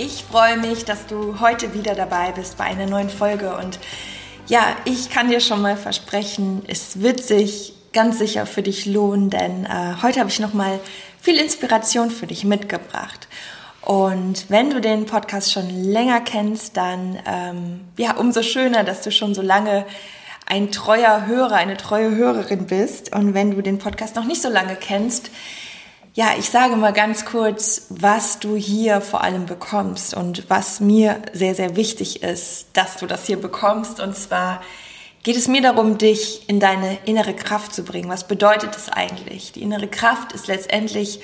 Ich freue mich, dass du heute wieder dabei bist bei einer neuen Folge und ja, ich kann dir schon mal versprechen, es wird sich ganz sicher für dich lohnen, denn äh, heute habe ich noch mal viel Inspiration für dich mitgebracht. Und wenn du den Podcast schon länger kennst, dann ähm, ja umso schöner, dass du schon so lange ein treuer Hörer, eine treue Hörerin bist. Und wenn du den Podcast noch nicht so lange kennst, ja, ich sage mal ganz kurz, was du hier vor allem bekommst und was mir sehr, sehr wichtig ist, dass du das hier bekommst. Und zwar geht es mir darum, dich in deine innere Kraft zu bringen. Was bedeutet das eigentlich? Die innere Kraft ist letztendlich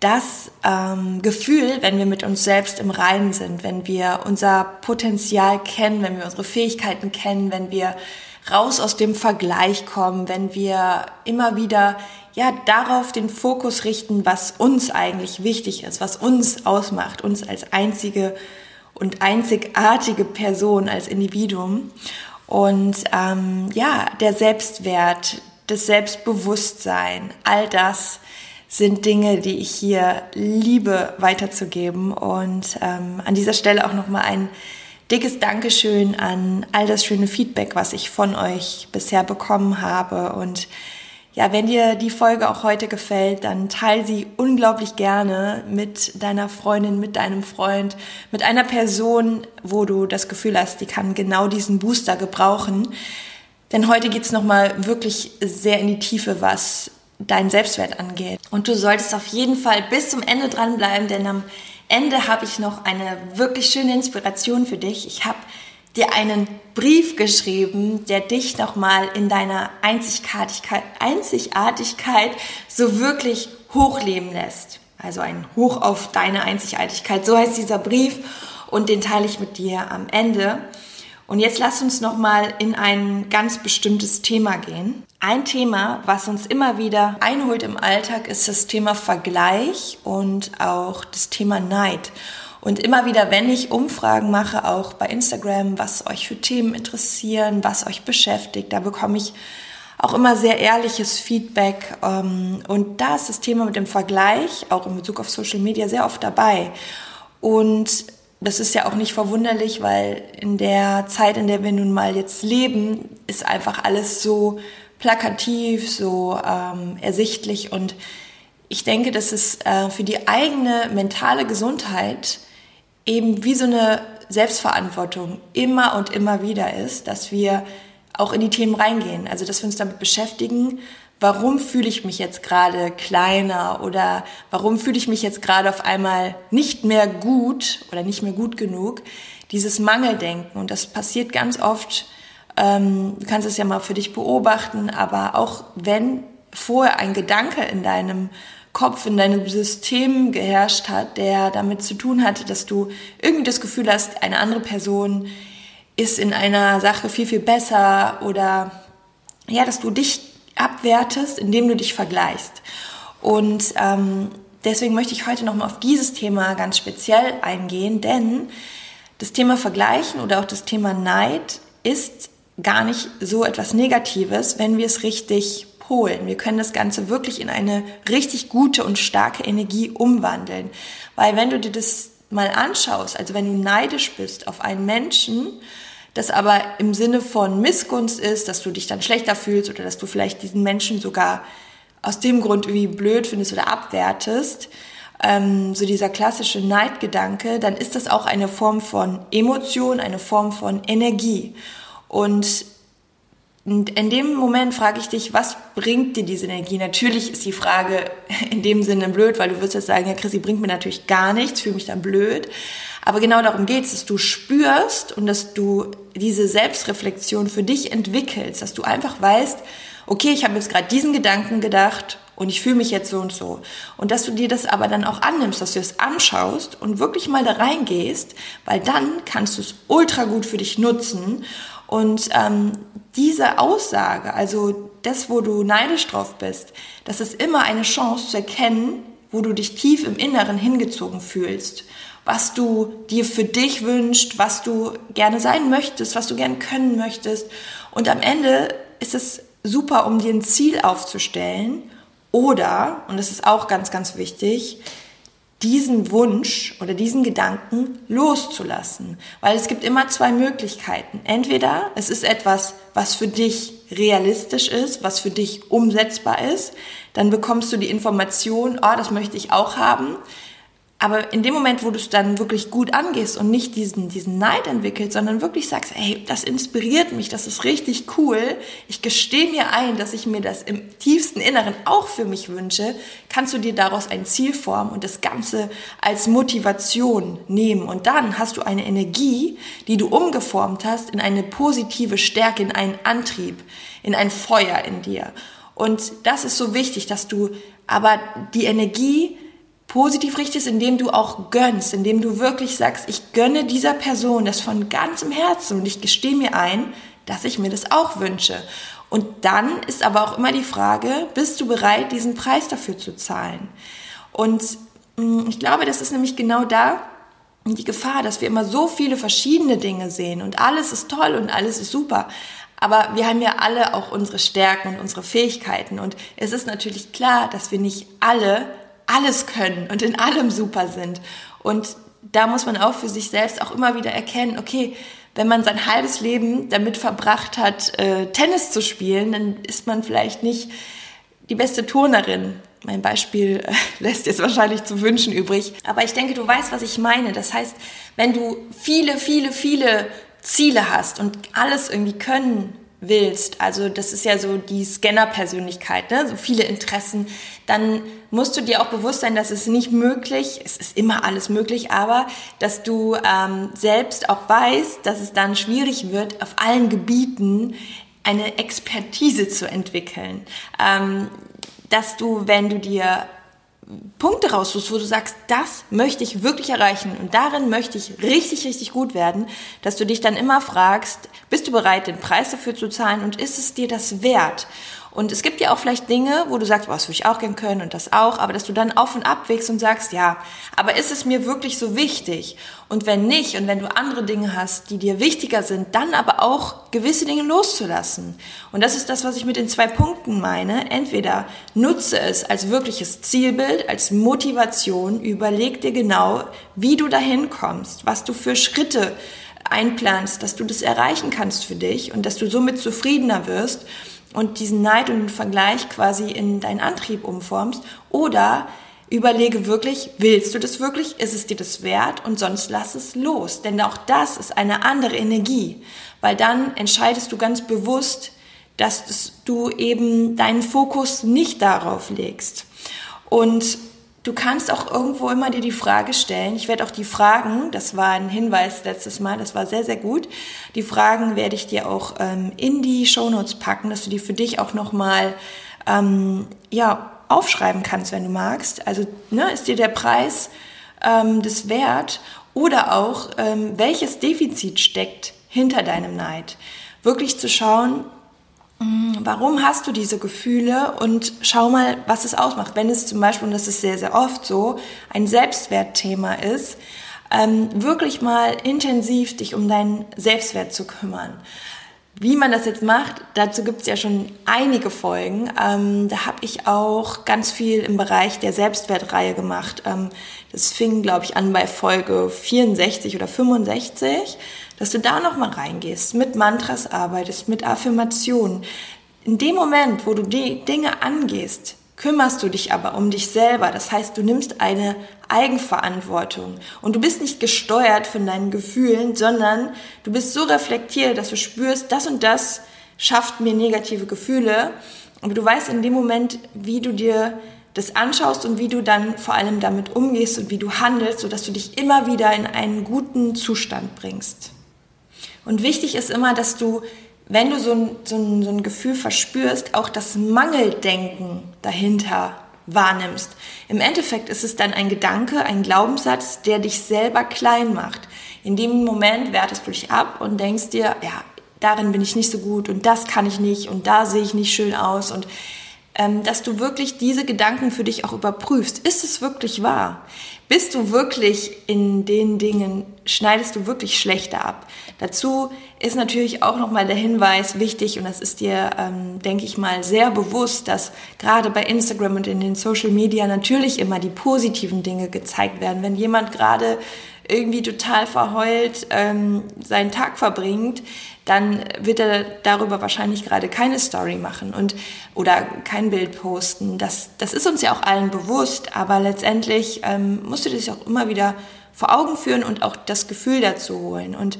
das ähm, Gefühl, wenn wir mit uns selbst im Reinen sind, wenn wir unser Potenzial kennen, wenn wir unsere Fähigkeiten kennen, wenn wir raus aus dem Vergleich kommen, wenn wir immer wieder ja darauf den Fokus richten, was uns eigentlich wichtig ist, was uns ausmacht, uns als einzige und einzigartige Person, als Individuum. Und ähm, ja, der Selbstwert, das Selbstbewusstsein, all das sind Dinge, die ich hier liebe weiterzugeben. Und ähm, an dieser Stelle auch nochmal ein dickes Dankeschön an all das schöne Feedback, was ich von euch bisher bekommen habe. Und ja, wenn dir die Folge auch heute gefällt, dann teile sie unglaublich gerne mit deiner Freundin, mit deinem Freund, mit einer Person, wo du das Gefühl hast, die kann genau diesen Booster gebrauchen. Denn heute geht's nochmal wirklich sehr in die Tiefe, was deinen Selbstwert angeht. Und du solltest auf jeden Fall bis zum Ende dranbleiben, denn am Ende habe ich noch eine wirklich schöne Inspiration für dich. Ich habe dir einen Brief geschrieben, der dich nochmal in deiner Einzigartigkeit, Einzigartigkeit so wirklich hochleben lässt. Also ein Hoch auf deine Einzigartigkeit. So heißt dieser Brief und den teile ich mit dir am Ende. Und jetzt lass uns nochmal in ein ganz bestimmtes Thema gehen. Ein Thema, was uns immer wieder einholt im Alltag, ist das Thema Vergleich und auch das Thema Neid. Und immer wieder, wenn ich Umfragen mache, auch bei Instagram, was euch für Themen interessieren, was euch beschäftigt, da bekomme ich auch immer sehr ehrliches Feedback. Ähm, und da ist das Thema mit dem Vergleich, auch in Bezug auf Social Media, sehr oft dabei. Und das ist ja auch nicht verwunderlich, weil in der Zeit, in der wir nun mal jetzt leben, ist einfach alles so plakativ, so ähm, ersichtlich. Und ich denke, dass es äh, für die eigene mentale Gesundheit eben wie so eine Selbstverantwortung immer und immer wieder ist, dass wir auch in die Themen reingehen. Also, dass wir uns damit beschäftigen, warum fühle ich mich jetzt gerade kleiner oder warum fühle ich mich jetzt gerade auf einmal nicht mehr gut oder nicht mehr gut genug. Dieses Mangeldenken. Und das passiert ganz oft ähm, du kannst es ja mal für dich beobachten, aber auch wenn vorher ein Gedanke in deinem Kopf, in deinem System geherrscht hat, der damit zu tun hatte, dass du irgendwie das Gefühl hast, eine andere Person ist in einer Sache viel, viel besser oder ja, dass du dich abwertest, indem du dich vergleichst. Und ähm, deswegen möchte ich heute nochmal auf dieses Thema ganz speziell eingehen, denn das Thema Vergleichen oder auch das Thema Neid ist gar nicht so etwas Negatives, wenn wir es richtig holen. Wir können das Ganze wirklich in eine richtig gute und starke Energie umwandeln. Weil wenn du dir das mal anschaust, also wenn du neidisch bist auf einen Menschen, das aber im Sinne von Missgunst ist, dass du dich dann schlechter fühlst oder dass du vielleicht diesen Menschen sogar aus dem Grund irgendwie blöd findest oder abwertest, ähm, so dieser klassische Neidgedanke, dann ist das auch eine Form von Emotion, eine Form von Energie. Und in dem Moment frage ich dich, was bringt dir diese Energie? Natürlich ist die Frage in dem Sinne blöd, weil du wirst jetzt sagen, ja, Chrissy bringt mir natürlich gar nichts, fühle mich dann blöd. Aber genau darum geht es, dass du spürst und dass du diese Selbstreflexion für dich entwickelst, dass du einfach weißt, okay, ich habe jetzt gerade diesen Gedanken gedacht und ich fühle mich jetzt so und so. Und dass du dir das aber dann auch annimmst, dass du es anschaust und wirklich mal da reingehst, weil dann kannst du es ultra gut für dich nutzen. Und ähm, diese Aussage, also das, wo du neidisch drauf bist, das ist immer eine Chance zu erkennen, wo du dich tief im Inneren hingezogen fühlst, was du dir für dich wünschst, was du gerne sein möchtest, was du gerne können möchtest. Und am Ende ist es super, um dir ein Ziel aufzustellen oder, und das ist auch ganz, ganz wichtig, diesen Wunsch oder diesen Gedanken loszulassen. Weil es gibt immer zwei Möglichkeiten. Entweder es ist etwas, was für dich realistisch ist, was für dich umsetzbar ist, dann bekommst du die Information, oh, das möchte ich auch haben. Aber in dem Moment, wo du es dann wirklich gut angehst und nicht diesen, diesen Neid entwickelst, sondern wirklich sagst, hey, das inspiriert mich, das ist richtig cool, ich gestehe mir ein, dass ich mir das im tiefsten Inneren auch für mich wünsche, kannst du dir daraus ein Ziel formen und das Ganze als Motivation nehmen. Und dann hast du eine Energie, die du umgeformt hast in eine positive Stärke, in einen Antrieb, in ein Feuer in dir. Und das ist so wichtig, dass du aber die Energie positiv richtest, indem du auch gönnst, indem du wirklich sagst, ich gönne dieser Person das von ganzem Herzen und ich gestehe mir ein, dass ich mir das auch wünsche. Und dann ist aber auch immer die Frage, bist du bereit, diesen Preis dafür zu zahlen? Und mm, ich glaube, das ist nämlich genau da die Gefahr, dass wir immer so viele verschiedene Dinge sehen und alles ist toll und alles ist super. Aber wir haben ja alle auch unsere Stärken und unsere Fähigkeiten. Und es ist natürlich klar, dass wir nicht alle alles können und in allem super sind. Und da muss man auch für sich selbst auch immer wieder erkennen, okay, wenn man sein halbes Leben damit verbracht hat, äh, Tennis zu spielen, dann ist man vielleicht nicht die beste Turnerin. Mein Beispiel äh, lässt jetzt wahrscheinlich zu wünschen übrig. Aber ich denke, du weißt, was ich meine. Das heißt, wenn du viele, viele, viele Ziele hast und alles irgendwie können willst, also das ist ja so die Scanner-Persönlichkeit, ne? so viele Interessen, dann musst du dir auch bewusst sein, dass es nicht möglich, es ist immer alles möglich, aber dass du ähm, selbst auch weißt, dass es dann schwierig wird, auf allen Gebieten eine Expertise zu entwickeln. Ähm, dass du, wenn du dir Punkte raussuchst, wo du sagst, das möchte ich wirklich erreichen und darin möchte ich richtig, richtig gut werden, dass du dich dann immer fragst, bist du bereit, den Preis dafür zu zahlen und ist es dir das wert? Und es gibt ja auch vielleicht Dinge, wo du sagst, boah, das würde ich auch gern können und das auch, aber dass du dann auf und ab wägst und sagst, ja, aber ist es mir wirklich so wichtig? Und wenn nicht und wenn du andere Dinge hast, die dir wichtiger sind, dann aber auch gewisse Dinge loszulassen. Und das ist das, was ich mit den zwei Punkten meine. Entweder nutze es als wirkliches Zielbild, als Motivation, überleg dir genau, wie du dahin kommst, was du für Schritte einplanst, dass du das erreichen kannst für dich und dass du somit zufriedener wirst und diesen Neid und den Vergleich quasi in deinen Antrieb umformst oder überlege wirklich, willst du das wirklich? Ist es dir das wert? Und sonst lass es los. Denn auch das ist eine andere Energie. Weil dann entscheidest du ganz bewusst, dass du eben deinen Fokus nicht darauf legst. Und Du kannst auch irgendwo immer dir die Frage stellen. Ich werde auch die Fragen, das war ein Hinweis letztes Mal, das war sehr, sehr gut. Die Fragen werde ich dir auch ähm, in die Shownotes packen, dass du die für dich auch nochmal ähm, ja, aufschreiben kannst, wenn du magst. Also ne, ist dir der Preis ähm, das wert? Oder auch, ähm, welches Defizit steckt hinter deinem Neid? Wirklich zu schauen, warum hast du diese Gefühle und schau mal, was es ausmacht. Wenn es zum Beispiel, und das ist sehr, sehr oft so, ein Selbstwertthema ist, ähm, wirklich mal intensiv dich um deinen Selbstwert zu kümmern. Wie man das jetzt macht, dazu gibt es ja schon einige Folgen. Ähm, da habe ich auch ganz viel im Bereich der Selbstwertreihe gemacht. Ähm, das fing, glaube ich, an bei Folge 64 oder 65 dass du da nochmal reingehst, mit Mantras arbeitest, mit Affirmationen. In dem Moment, wo du die Dinge angehst, kümmerst du dich aber um dich selber. Das heißt, du nimmst eine Eigenverantwortung und du bist nicht gesteuert von deinen Gefühlen, sondern du bist so reflektiert, dass du spürst, das und das schafft mir negative Gefühle. Aber du weißt in dem Moment, wie du dir das anschaust und wie du dann vor allem damit umgehst und wie du handelst, sodass du dich immer wieder in einen guten Zustand bringst. Und wichtig ist immer, dass du wenn du so ein, so, ein, so ein Gefühl verspürst, auch das Mangeldenken dahinter wahrnimmst. Im Endeffekt ist es dann ein Gedanke, ein Glaubenssatz, der dich selber klein macht. In dem Moment wertest du dich ab und denkst dir, ja, darin bin ich nicht so gut und das kann ich nicht und da sehe ich nicht schön aus und dass du wirklich diese Gedanken für dich auch überprüfst. Ist es wirklich wahr? Bist du wirklich in den Dingen, schneidest du wirklich schlechter ab? Dazu ist natürlich auch nochmal der Hinweis wichtig und das ist dir, ähm, denke ich mal, sehr bewusst, dass gerade bei Instagram und in den Social Media natürlich immer die positiven Dinge gezeigt werden. Wenn jemand gerade irgendwie total verheult ähm, seinen Tag verbringt, dann wird er darüber wahrscheinlich gerade keine Story machen und oder kein Bild posten. Das, das ist uns ja auch allen bewusst, aber letztendlich ähm, musst du dich auch immer wieder vor Augen führen und auch das Gefühl dazu holen. Und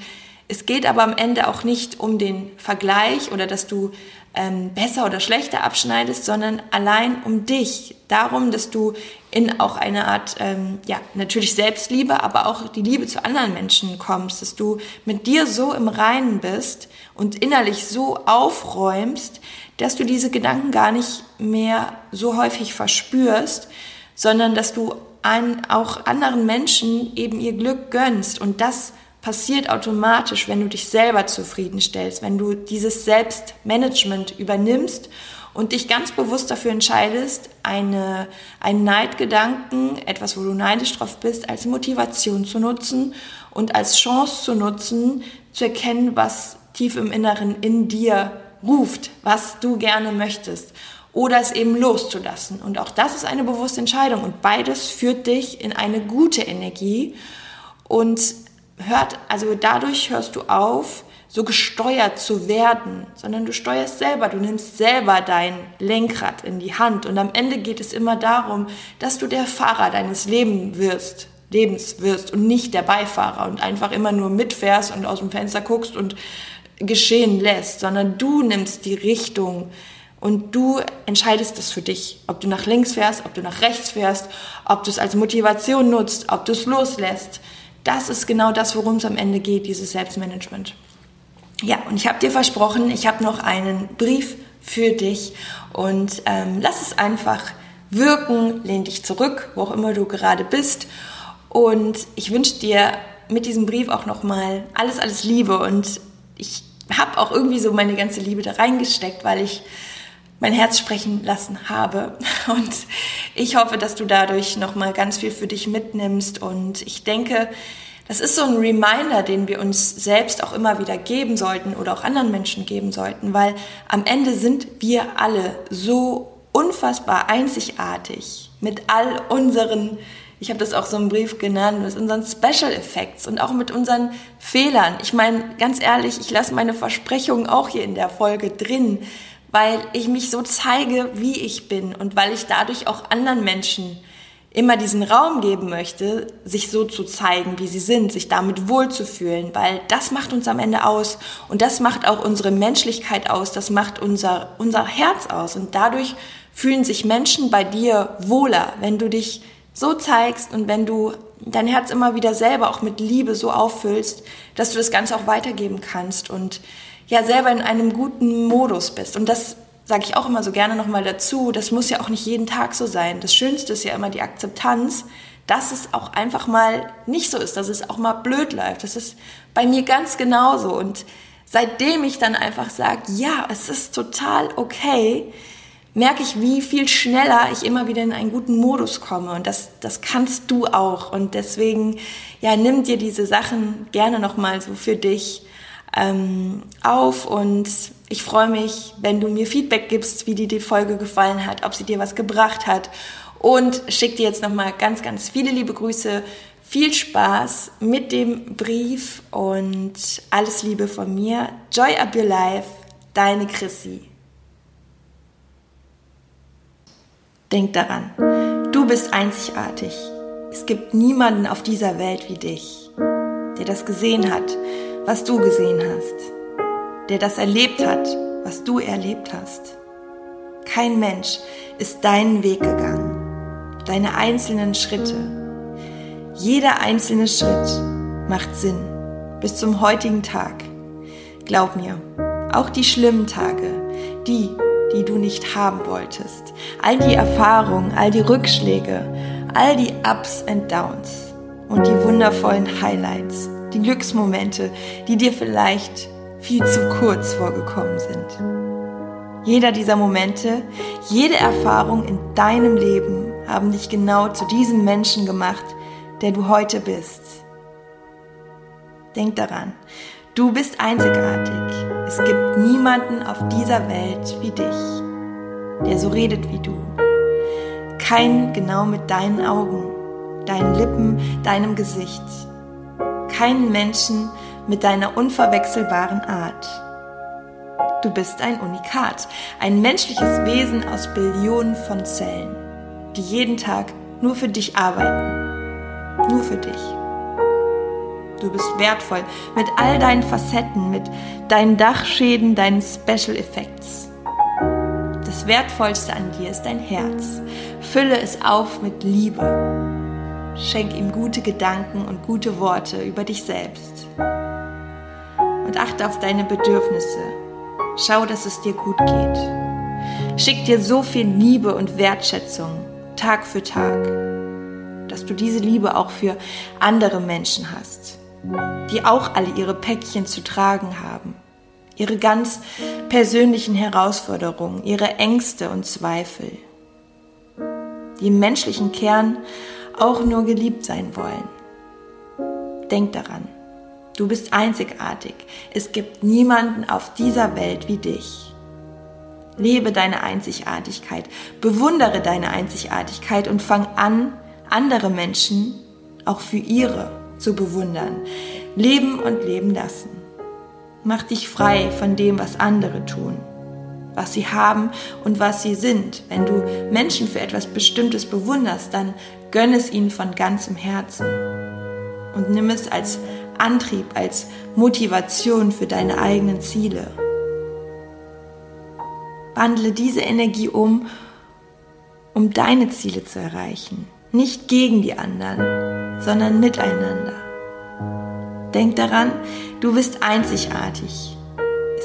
es geht aber am Ende auch nicht um den Vergleich oder dass du ähm, besser oder schlechter abschneidest, sondern allein um dich. Darum, dass du in auch eine Art, ähm, ja, natürlich Selbstliebe, aber auch die Liebe zu anderen Menschen kommst, dass du mit dir so im Reinen bist und innerlich so aufräumst, dass du diese Gedanken gar nicht mehr so häufig verspürst, sondern dass du an, auch anderen Menschen eben ihr Glück gönnst und das passiert automatisch, wenn du dich selber zufriedenstellst, wenn du dieses Selbstmanagement übernimmst und dich ganz bewusst dafür entscheidest, eine, einen Neidgedanken, etwas, wo du neidisch drauf bist, als Motivation zu nutzen und als Chance zu nutzen, zu erkennen, was tief im Inneren in dir ruft, was du gerne möchtest oder es eben loszulassen. Und auch das ist eine bewusste Entscheidung und beides führt dich in eine gute Energie und hört, also dadurch hörst du auf, so gesteuert zu werden, sondern du steuerst selber, du nimmst selber dein Lenkrad in die Hand. Und am Ende geht es immer darum, dass du der Fahrer deines Lebens wirst, Lebens wirst und nicht der Beifahrer und einfach immer nur mitfährst und aus dem Fenster guckst und geschehen lässt, sondern du nimmst die Richtung und du entscheidest das für dich, ob du nach links fährst, ob du nach rechts fährst, ob du es als Motivation nutzt, ob du es loslässt das ist genau das, worum es am Ende geht, dieses Selbstmanagement. Ja, und ich habe dir versprochen, ich habe noch einen Brief für dich und ähm, lass es einfach wirken, lehn dich zurück, wo auch immer du gerade bist. Und ich wünsche dir mit diesem Brief auch nochmal alles, alles Liebe und ich habe auch irgendwie so meine ganze Liebe da reingesteckt, weil ich mein Herz sprechen lassen habe. Und ich hoffe, dass du dadurch nochmal ganz viel für dich mitnimmst. Und ich denke, das ist so ein Reminder, den wir uns selbst auch immer wieder geben sollten oder auch anderen Menschen geben sollten, weil am Ende sind wir alle so unfassbar einzigartig mit all unseren, ich habe das auch so im Brief genannt, mit unseren Special Effects und auch mit unseren Fehlern. Ich meine, ganz ehrlich, ich lasse meine Versprechungen auch hier in der Folge drin weil ich mich so zeige, wie ich bin und weil ich dadurch auch anderen Menschen immer diesen Raum geben möchte, sich so zu zeigen, wie sie sind, sich damit wohlzufühlen, weil das macht uns am Ende aus und das macht auch unsere Menschlichkeit aus, das macht unser, unser Herz aus und dadurch fühlen sich Menschen bei dir wohler, wenn du dich so zeigst und wenn du dein Herz immer wieder selber auch mit Liebe so auffüllst, dass du das Ganze auch weitergeben kannst und ja selber in einem guten Modus bist. Und das sage ich auch immer so gerne nochmal dazu, das muss ja auch nicht jeden Tag so sein. Das Schönste ist ja immer die Akzeptanz, dass es auch einfach mal nicht so ist, dass es auch mal blöd läuft. Das ist bei mir ganz genauso. Und seitdem ich dann einfach sage, ja, es ist total okay, merke ich, wie viel schneller ich immer wieder in einen guten Modus komme. Und das, das kannst du auch. Und deswegen, ja, nimm dir diese Sachen gerne nochmal so für dich ähm, auf und ich freue mich, wenn du mir Feedback gibst, wie dir die Folge gefallen hat, ob sie dir was gebracht hat und schick dir jetzt nochmal ganz, ganz viele liebe Grüße. Viel Spaß mit dem Brief und alles Liebe von mir. Joy up your life, deine Chrissy. Denk daran, du bist einzigartig. Es gibt niemanden auf dieser Welt wie dich, der das gesehen hat, was du gesehen hast, der das erlebt hat, was du erlebt hast. Kein Mensch ist deinen Weg gegangen, deine einzelnen Schritte. Jeder einzelne Schritt macht Sinn bis zum heutigen Tag. Glaub mir, Auch die schlimmen Tage, die, die du nicht haben wolltest. All die Erfahrungen, all die Rückschläge, all die Ups and Downs und die wundervollen Highlights, die Glücksmomente, die dir vielleicht viel zu kurz vorgekommen sind. Jeder dieser Momente, jede Erfahrung in deinem Leben haben dich genau zu diesem Menschen gemacht, der du heute bist. Denk daran, du bist einzigartig. Es gibt niemanden auf dieser Welt wie dich, der so redet wie du. Keinen genau mit deinen Augen, deinen Lippen, deinem Gesicht. Keinen Menschen mit deiner unverwechselbaren Art. Du bist ein Unikat, ein menschliches Wesen aus Billionen von Zellen, die jeden Tag nur für dich arbeiten. Nur für dich. Du bist wertvoll mit all deinen Facetten, mit deinen Dachschäden, deinen Special Effects. Das Wertvollste an dir ist dein Herz. Fülle es auf mit Liebe. Schenk ihm gute Gedanken und gute Worte über dich selbst. Und achte auf deine Bedürfnisse. Schau, dass es dir gut geht. Schick dir so viel Liebe und Wertschätzung Tag für Tag, dass du diese Liebe auch für andere Menschen hast die auch alle ihre Päckchen zu tragen haben, ihre ganz persönlichen Herausforderungen, ihre Ängste und Zweifel, die im menschlichen Kern auch nur geliebt sein wollen. Denk daran, du bist einzigartig, es gibt niemanden auf dieser Welt wie dich. Lebe deine Einzigartigkeit, bewundere deine Einzigartigkeit und fang an, andere Menschen auch für ihre zu bewundern. Leben und leben lassen. Mach dich frei von dem, was andere tun, was sie haben und was sie sind. Wenn du Menschen für etwas Bestimmtes bewunderst, dann gönn es ihnen von ganzem Herzen und nimm es als Antrieb, als Motivation für deine eigenen Ziele. Wandle diese Energie um, um deine Ziele zu erreichen. Nicht gegen die anderen, sondern miteinander. Denk daran, du bist einzigartig.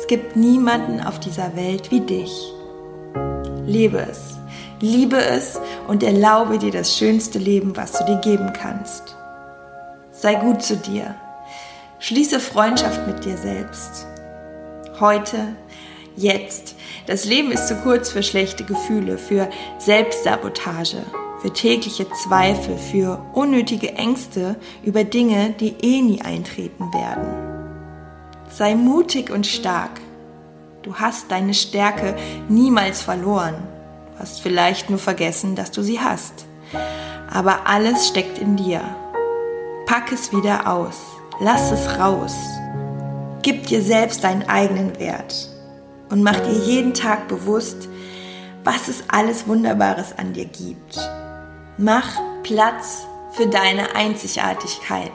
Es gibt niemanden auf dieser Welt wie dich. Lebe es, liebe es und erlaube dir das schönste Leben, was du dir geben kannst. Sei gut zu dir. Schließe Freundschaft mit dir selbst. Heute, jetzt. Das Leben ist zu kurz für schlechte Gefühle, für Selbstsabotage für tägliche Zweifel, für unnötige Ängste über Dinge, die eh nie eintreten werden. Sei mutig und stark. Du hast deine Stärke niemals verloren. Du hast vielleicht nur vergessen, dass du sie hast. Aber alles steckt in dir. Pack es wieder aus. Lass es raus. Gib dir selbst deinen eigenen Wert und mach dir jeden Tag bewusst, was es alles Wunderbares an dir gibt. Mach Platz für deine Einzigartigkeit.